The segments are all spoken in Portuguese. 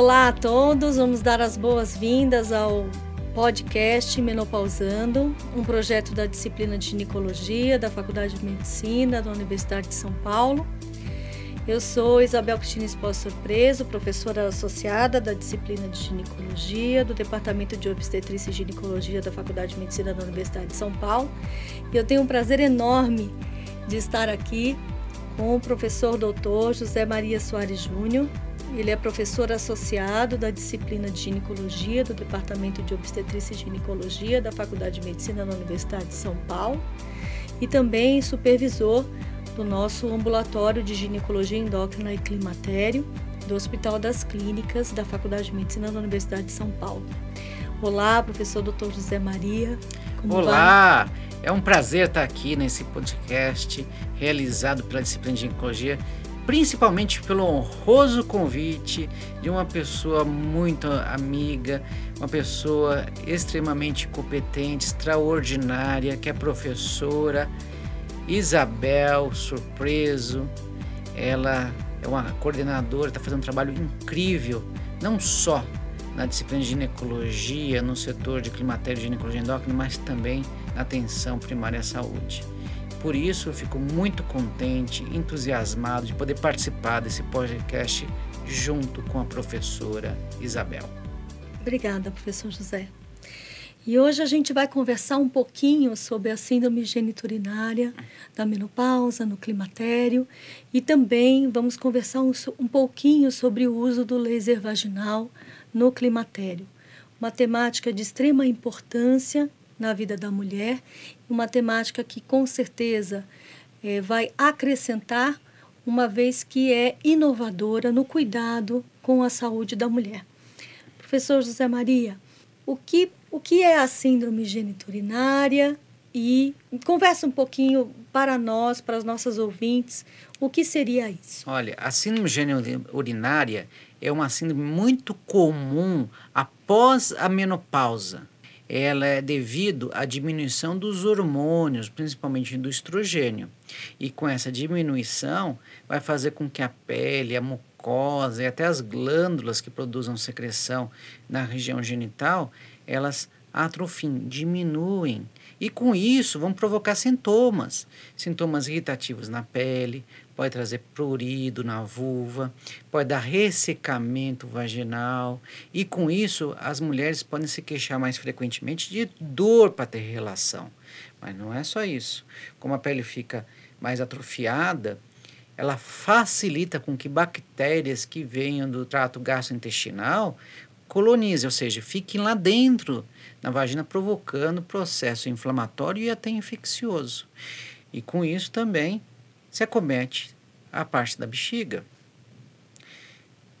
Olá a todos, vamos dar as boas-vindas ao podcast Menopausando, um projeto da disciplina de ginecologia da Faculdade de Medicina da Universidade de São Paulo. Eu sou Isabel Cristina Esposo Surpreso, professora associada da disciplina de ginecologia do Departamento de Obstetrícia e Ginecologia da Faculdade de Medicina da Universidade de São Paulo. E eu tenho um prazer enorme de estar aqui com o professor doutor José Maria Soares Júnior, ele é professor associado da disciplina de ginecologia do Departamento de Obstetrícia e Ginecologia da Faculdade de Medicina da Universidade de São Paulo e também supervisor do nosso ambulatório de ginecologia endócrina e climatério do Hospital das Clínicas da Faculdade de Medicina da Universidade de São Paulo. Olá, professor Dr. José Maria. Olá, vai? é um prazer estar aqui nesse podcast realizado pela disciplina de ginecologia principalmente pelo honroso convite de uma pessoa muito amiga, uma pessoa extremamente competente, extraordinária, que é professora Isabel Surpreso. Ela é uma coordenadora, está fazendo um trabalho incrível, não só na disciplina de ginecologia, no setor de climatério e ginecologia endócrina, mas também na atenção primária à saúde. Por isso, eu fico muito contente, entusiasmado de poder participar desse podcast junto com a professora Isabel. Obrigada, professor José. E hoje a gente vai conversar um pouquinho sobre a síndrome geniturinária da menopausa no climatério e também vamos conversar um, um pouquinho sobre o uso do laser vaginal no climatério. Uma temática de extrema importância na vida da mulher, uma temática que com certeza é, vai acrescentar, uma vez que é inovadora no cuidado com a saúde da mulher. Professor José Maria, o que, o que é a síndrome geniturinária? E conversa um pouquinho para nós, para as nossas ouvintes, o que seria isso? Olha, a síndrome geniturinária é uma síndrome muito comum após a menopausa ela é devido à diminuição dos hormônios, principalmente do estrogênio. E com essa diminuição, vai fazer com que a pele, a mucosa e até as glândulas que produzam secreção na região genital, elas atrofiem, diminuem. E com isso vão provocar sintomas, sintomas irritativos na pele, pode trazer prurido na vulva, pode dar ressecamento vaginal e com isso as mulheres podem se queixar mais frequentemente de dor para ter relação. Mas não é só isso. Como a pele fica mais atrofiada, ela facilita com que bactérias que venham do trato gastrointestinal colonizem, ou seja, fiquem lá dentro na vagina, provocando processo inflamatório e até infeccioso. E com isso também se acomete a parte da bexiga.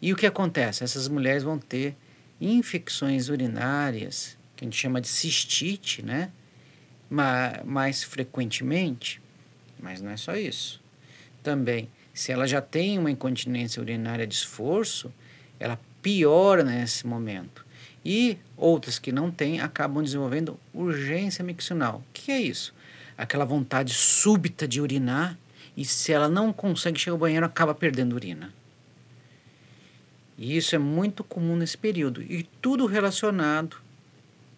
E o que acontece? Essas mulheres vão ter infecções urinárias, que a gente chama de cistite, né? mais frequentemente, mas não é só isso. Também, se ela já tem uma incontinência urinária de esforço, ela piora nesse momento. E outras que não têm acabam desenvolvendo urgência miccional. O que é isso? Aquela vontade súbita de urinar e se ela não consegue chegar ao banheiro, acaba perdendo urina. E isso é muito comum nesse período. E tudo relacionado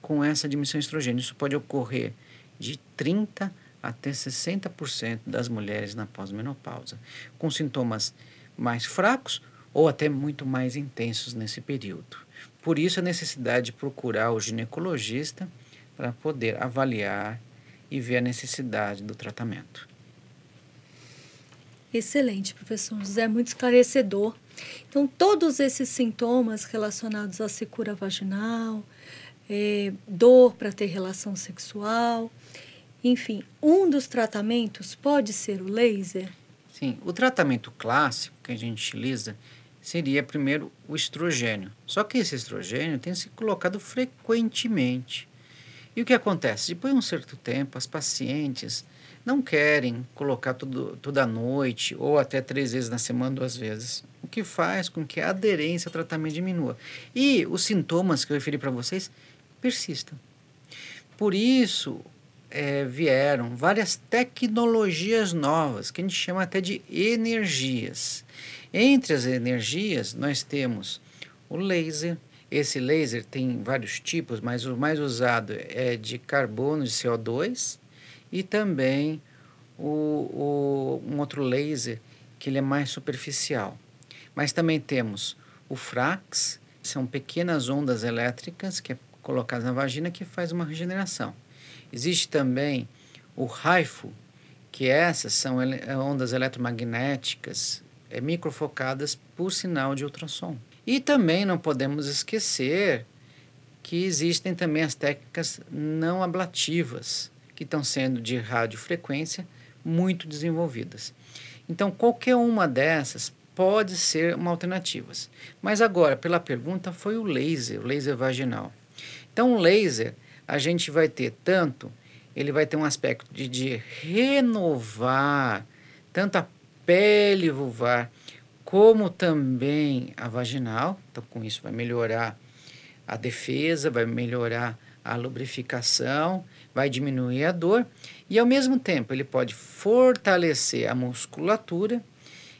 com essa de estrogênio. Isso pode ocorrer de 30% até 60% das mulheres na pós-menopausa, com sintomas mais fracos ou até muito mais intensos nesse período. Por isso, a necessidade de procurar o ginecologista para poder avaliar e ver a necessidade do tratamento. Excelente, professor José, muito esclarecedor. Então, todos esses sintomas relacionados à secura vaginal, é, dor para ter relação sexual, enfim, um dos tratamentos pode ser o laser? Sim, o tratamento clássico que a gente utiliza seria primeiro o estrogênio. Só que esse estrogênio tem se colocado frequentemente. E o que acontece? Depois de um certo tempo, as pacientes não querem colocar tudo, toda noite ou até três vezes na semana, duas vezes. O que faz com que a aderência ao tratamento diminua. E os sintomas que eu referi para vocês persistam. Por isso, é, vieram várias tecnologias novas, que a gente chama até de energias. Entre as energias, nós temos o laser. Esse laser tem vários tipos, mas o mais usado é de carbono de CO2 e também o, o, um outro laser que ele é mais superficial. Mas também temos o frax, são pequenas ondas elétricas que é colocadas na vagina que faz uma regeneração. Existe também o raifo, que essas são ele ondas eletromagnéticas é, microfocadas por sinal de ultrassom. E também não podemos esquecer que existem também as técnicas não ablativas, que estão sendo de radiofrequência muito desenvolvidas. Então, qualquer uma dessas pode ser uma alternativa. Mas agora, pela pergunta, foi o laser, o laser vaginal. Então, o laser, a gente vai ter tanto, ele vai ter um aspecto de, de renovar tanto a pele vulvar como também a vaginal. Então, com isso, vai melhorar a defesa, vai melhorar a lubrificação, vai diminuir a dor e, ao mesmo tempo, ele pode fortalecer a musculatura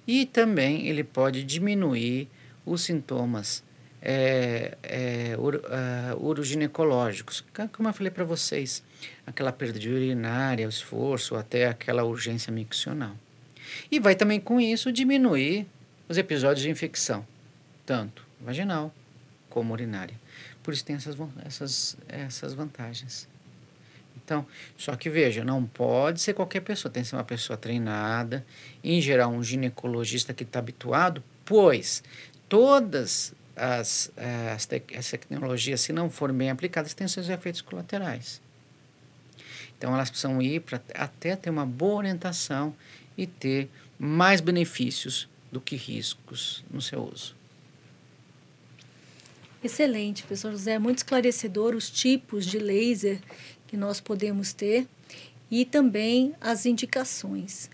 e também ele pode diminuir os sintomas é, é, uh, uroginecológicos, como eu falei para vocês, aquela perda de urinária, o esforço, até aquela urgência miccional. E vai também com isso diminuir os episódios de infecção, tanto vaginal como urinária. Por isso tem essas, essas, essas vantagens. Então, só que veja, não pode ser qualquer pessoa, tem que ser uma pessoa treinada, em geral um ginecologista que está habituado, pois todas as, as, te as tecnologias, se não forem bem aplicadas, têm seus efeitos colaterais. Então, elas precisam ir para até ter uma boa orientação e ter mais benefícios do que riscos no seu uso. Excelente, professor José. Muito esclarecedor os tipos de laser que nós podemos ter e também as indicações.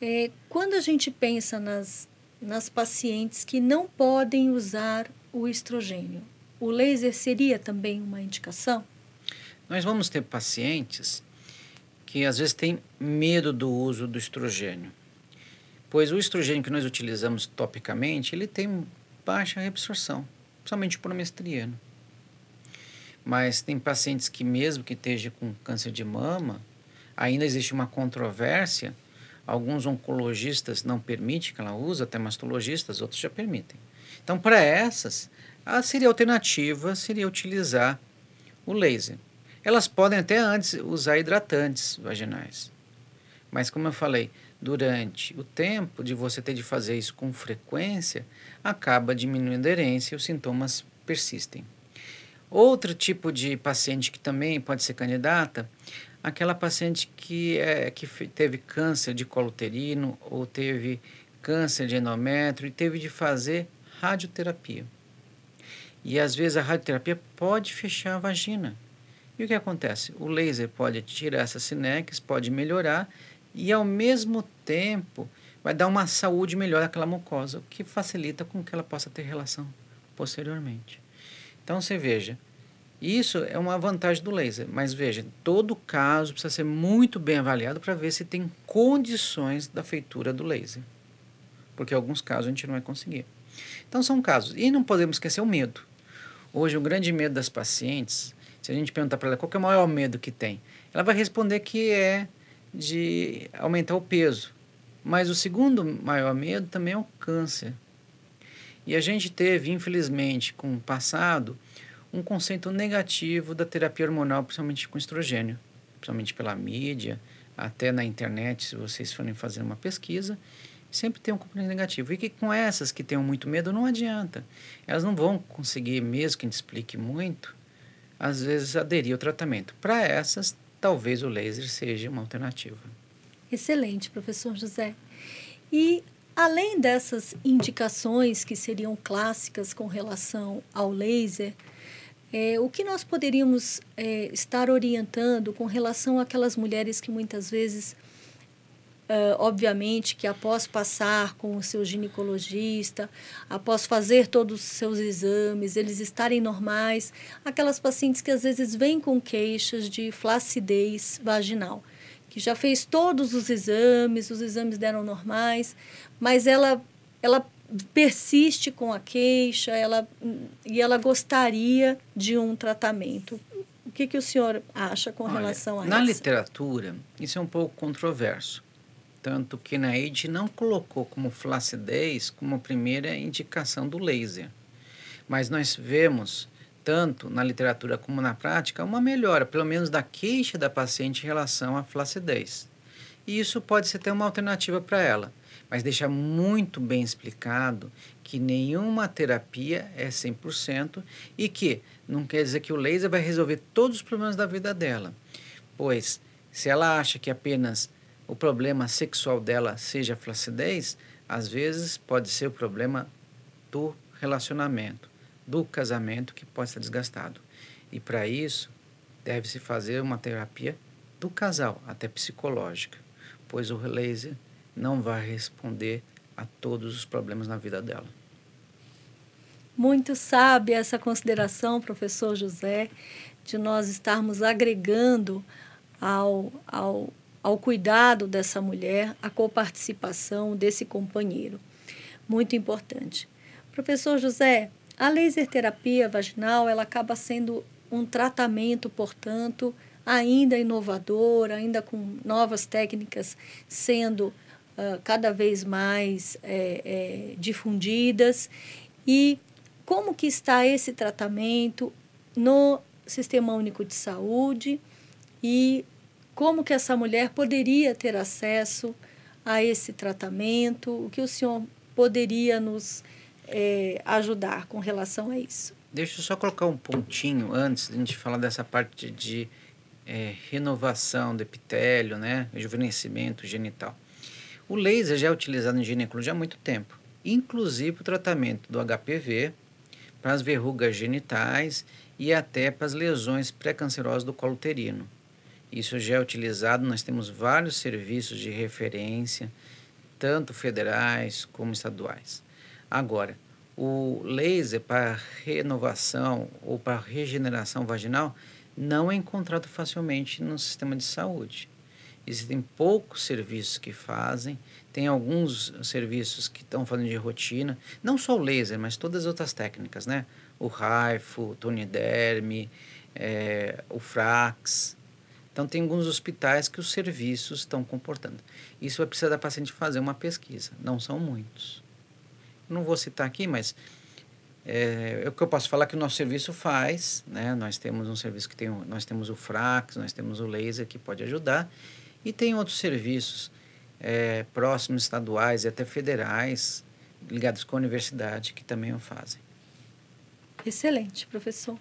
É, quando a gente pensa nas, nas pacientes que não podem usar o estrogênio, o laser seria também uma indicação? Nós vamos ter pacientes que às vezes têm medo do uso do estrogênio, pois o estrogênio que nós utilizamos topicamente ele tem baixa absorção, principalmente por mestriano. Mas tem pacientes que, mesmo que esteja com câncer de mama, ainda existe uma controvérsia. Alguns oncologistas não permitem que ela use, até mastologistas, outros já permitem. Então, para essas, a seria alternativa seria utilizar o laser. Elas podem até antes usar hidratantes vaginais. Mas, como eu falei, durante o tempo de você ter de fazer isso com frequência, acaba diminuindo a aderência e os sintomas persistem. Outro tipo de paciente que também pode ser candidata, aquela paciente que, é, que teve câncer de colo uterino ou teve câncer de endométrio e teve de fazer radioterapia. E às vezes a radioterapia pode fechar a vagina. E o que acontece? O laser pode tirar essas sineques, pode melhorar e ao mesmo tempo vai dar uma saúde melhor àquela mucosa, o que facilita com que ela possa ter relação posteriormente. Então você veja, isso é uma vantagem do laser, mas veja, todo caso precisa ser muito bem avaliado para ver se tem condições da feitura do laser. Porque alguns casos a gente não vai conseguir. Então são casos. E não podemos esquecer o medo. Hoje, o grande medo das pacientes, se a gente perguntar para ela qual é o maior medo que tem, ela vai responder que é de aumentar o peso. Mas o segundo maior medo também é o câncer. E a gente teve, infelizmente, com o passado, um conceito negativo da terapia hormonal, principalmente com estrogênio, principalmente pela mídia, até na internet, se vocês forem fazer uma pesquisa, sempre tem um componente negativo. E que com essas que tenham muito medo, não adianta. Elas não vão conseguir, mesmo que a gente explique muito, às vezes aderir ao tratamento. Para essas, talvez o laser seja uma alternativa. Excelente, professor José. E Além dessas indicações que seriam clássicas com relação ao laser, é, o que nós poderíamos é, estar orientando com relação àquelas mulheres que muitas vezes, Uh, obviamente que após passar com o seu ginecologista, após fazer todos os seus exames, eles estarem normais, aquelas pacientes que às vezes vêm com queixas de flacidez vaginal que já fez todos os exames, os exames deram normais, mas ela, ela persiste com a queixa ela, e ela gostaria de um tratamento. O que, que o senhor acha com Olha, relação a na isso? Na literatura, isso é um pouco controverso. Tanto que na AID não colocou como flacidez como primeira indicação do laser. Mas nós vemos, tanto na literatura como na prática, uma melhora, pelo menos da queixa da paciente em relação à flacidez. E isso pode ser até uma alternativa para ela mas deixa muito bem explicado que nenhuma terapia é 100% e que não quer dizer que o laser vai resolver todos os problemas da vida dela. Pois, se ela acha que apenas o problema sexual dela seja flacidez, às vezes pode ser o problema do relacionamento, do casamento que pode estar desgastado. E para isso, deve-se fazer uma terapia do casal, até psicológica, pois o laser não vai responder a todos os problemas na vida dela. Muito sábia essa consideração, professor José, de nós estarmos agregando ao, ao, ao cuidado dessa mulher a coparticipação desse companheiro. Muito importante. Professor José, a laser terapia vaginal ela acaba sendo um tratamento, portanto, ainda inovador, ainda com novas técnicas sendo uh, cada vez mais é, é, difundidas e como que está esse tratamento no Sistema Único de Saúde e como que essa mulher poderia ter acesso a esse tratamento, o que o senhor poderia nos é, ajudar com relação a isso? Deixa eu só colocar um pontinho antes de a gente falar dessa parte de é, renovação do epitélio, né, rejuvenescimento genital. O laser já é utilizado em ginecologia há muito tempo, inclusive o tratamento do HPV, para as verrugas genitais e até para as lesões pré-cancerosas do colo uterino. Isso já é utilizado, nós temos vários serviços de referência, tanto federais como estaduais. Agora, o laser para renovação ou para regeneração vaginal não é encontrado facilmente no sistema de saúde. Existem poucos serviços que fazem, tem alguns serviços que estão fazendo de rotina, não só o laser, mas todas as outras técnicas, né? O RAIFO, o Toniderme, é, o Frax. Então, tem alguns hospitais que os serviços estão comportando. Isso vai precisar da paciente fazer uma pesquisa, não são muitos. Não vou citar aqui, mas é, o que eu posso falar é que o nosso serviço faz, né? Nós temos um serviço que tem, nós temos o Frax, nós temos o laser que pode ajudar e tem outros serviços é, próximos, estaduais e até federais, ligados com a universidade, que também o fazem. Excelente, professor.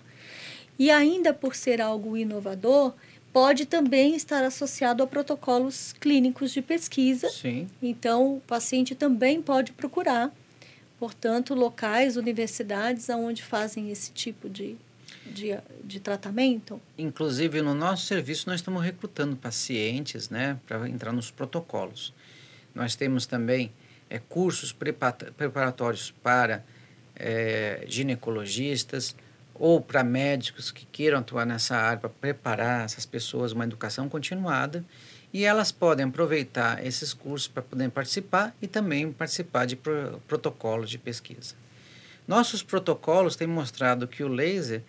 E ainda por ser algo inovador, pode também estar associado a protocolos clínicos de pesquisa. Sim. Então, o paciente também pode procurar, portanto, locais, universidades onde fazem esse tipo de de, de tratamento? Inclusive, no nosso serviço, nós estamos recrutando pacientes né, para entrar nos protocolos. Nós temos também é, cursos preparatórios para é, ginecologistas ou para médicos que queiram atuar nessa área para preparar essas pessoas uma educação continuada e elas podem aproveitar esses cursos para poder participar e também participar de pro, protocolos de pesquisa. Nossos protocolos têm mostrado que o laser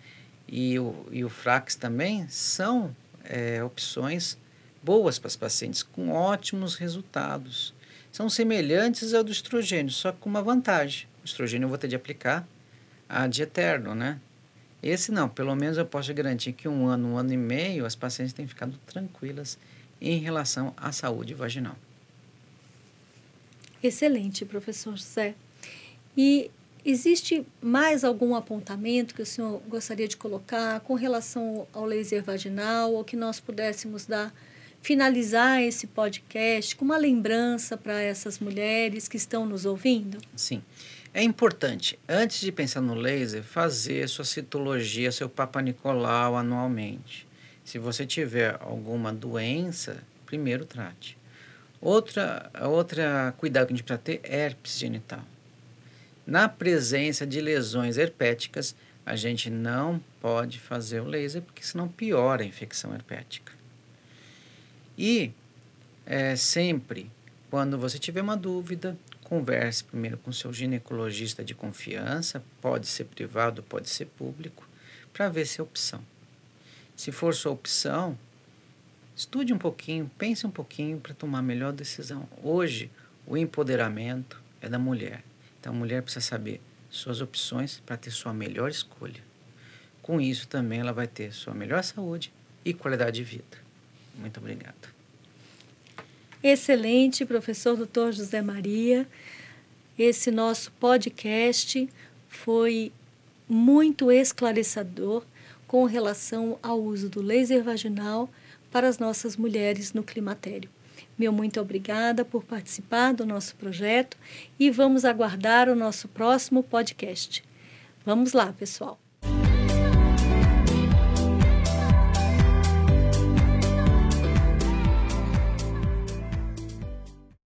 e o, e o Frax também são é, opções boas para os pacientes, com ótimos resultados. São semelhantes ao do estrogênio, só com uma vantagem. O estrogênio eu vou ter de aplicar ad eterno, né? Esse não, pelo menos eu posso garantir que um ano, um ano e meio, as pacientes têm ficado tranquilas em relação à saúde vaginal. Excelente, professor José. E Existe mais algum apontamento que o senhor gostaria de colocar com relação ao laser vaginal ou que nós pudéssemos dar finalizar esse podcast com uma lembrança para essas mulheres que estão nos ouvindo? Sim. É importante, antes de pensar no laser, fazer sua citologia, seu Papa Nicolau anualmente. Se você tiver alguma doença, primeiro trate. Outra, outra cuidado que a gente precisa ter é herpes genital. Na presença de lesões herpéticas, a gente não pode fazer o laser, porque senão piora a infecção herpética. E é, sempre, quando você tiver uma dúvida, converse primeiro com seu ginecologista de confiança, pode ser privado, pode ser público, para ver se é opção. Se for sua opção, estude um pouquinho, pense um pouquinho para tomar a melhor decisão. Hoje, o empoderamento é da mulher. Então a mulher precisa saber suas opções para ter sua melhor escolha. Com isso também ela vai ter sua melhor saúde e qualidade de vida. Muito obrigado. Excelente, professor Dr. José Maria. Esse nosso podcast foi muito esclarecedor com relação ao uso do laser vaginal para as nossas mulheres no climatério. Meu muito obrigada por participar do nosso projeto e vamos aguardar o nosso próximo podcast. Vamos lá, pessoal.